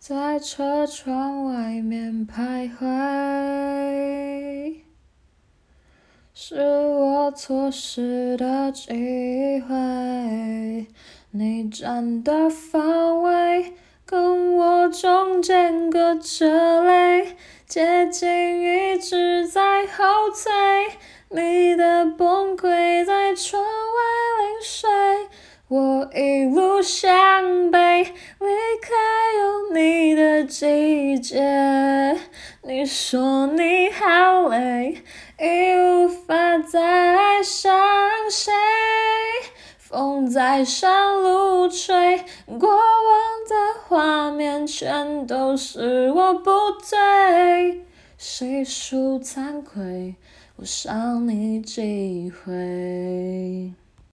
在车窗外面徘徊，是我错失的机会。你站的方位跟我中间隔着泪，接近一直在后退，你的崩溃在窗外淋水，我一路向季节。你说你好累，已无法再爱上谁。风在山路吹，过往的画面全都是我不对，谁属惭愧，我伤你几回？